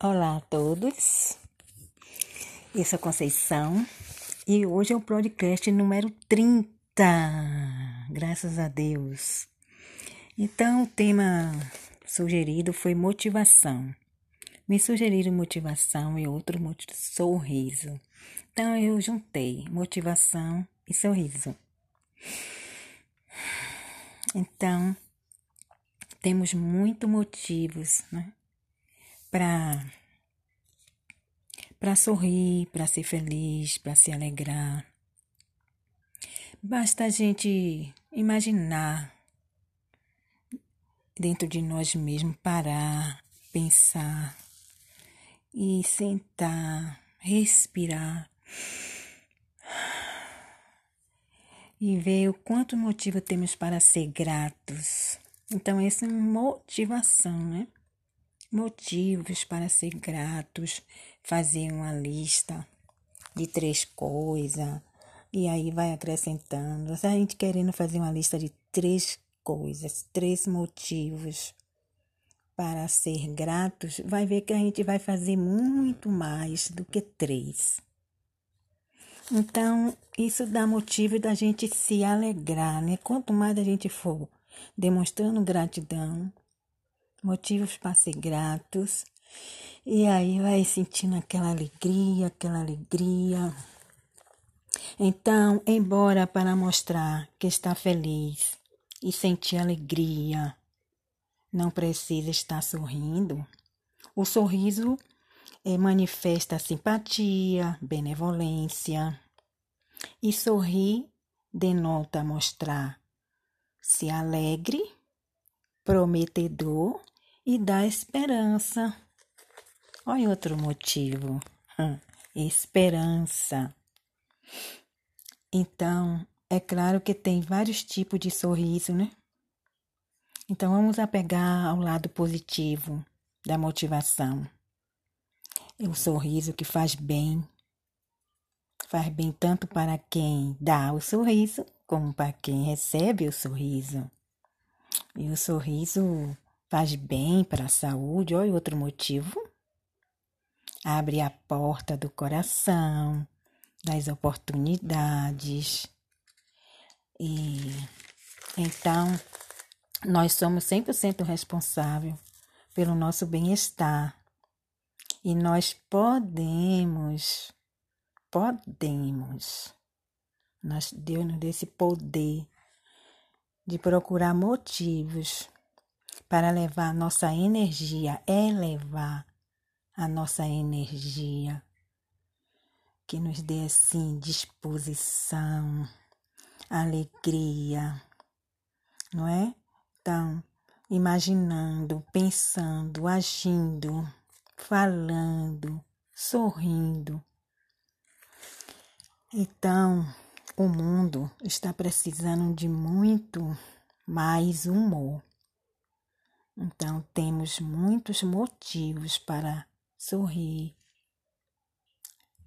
Olá a todos, eu sou Conceição e hoje é o podcast número 30, graças a Deus. Então, o tema sugerido foi motivação. Me sugeriram motivação e outro sorriso. Então, eu juntei motivação e sorriso. Então, temos muitos motivos, né? Para para sorrir, para ser feliz, para se alegrar. Basta a gente imaginar dentro de nós mesmos, parar, pensar e sentar, respirar e ver o quanto motivo temos para ser gratos. Então, essa é motivação, né? Motivos para ser gratos, fazer uma lista de três coisas e aí vai acrescentando. A gente querendo fazer uma lista de três coisas, três motivos para ser gratos, vai ver que a gente vai fazer muito mais do que três. Então, isso dá motivo da gente se alegrar, né? Quanto mais a gente for demonstrando gratidão, motivos para ser gratos. E aí vai sentindo aquela alegria, aquela alegria. Então, embora para mostrar que está feliz e sentir alegria, não precisa estar sorrindo. O sorriso é, manifesta simpatia, benevolência. E sorrir denota mostrar se alegre, prometedor e dá esperança. Olha outro motivo. Hum, esperança. Então, é claro que tem vários tipos de sorriso, né? Então, vamos apegar ao lado positivo da motivação. É o sorriso que faz bem. Faz bem tanto para quem dá o sorriso, como para quem recebe o sorriso. E o sorriso faz bem para a saúde, olha outro motivo. Abre a porta do coração, das oportunidades. E então nós somos 100% responsáveis pelo nosso bem-estar. E nós podemos, podemos, nós, Deus nos deu esse poder de procurar motivos para levar nossa energia, elevar a nossa energia, que nos dê assim disposição, alegria, não é? Então, imaginando, pensando, agindo, falando, sorrindo. Então, o mundo está precisando de muito mais humor. Então, temos muitos motivos para sorrir,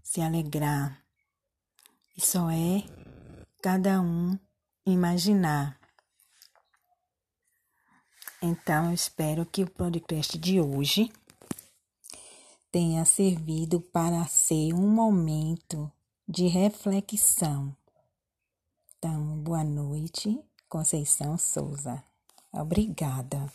se alegrar. E só é cada um imaginar. Então, eu espero que o podcast de hoje tenha servido para ser um momento de reflexão. Então, boa noite, Conceição Souza. Obrigada.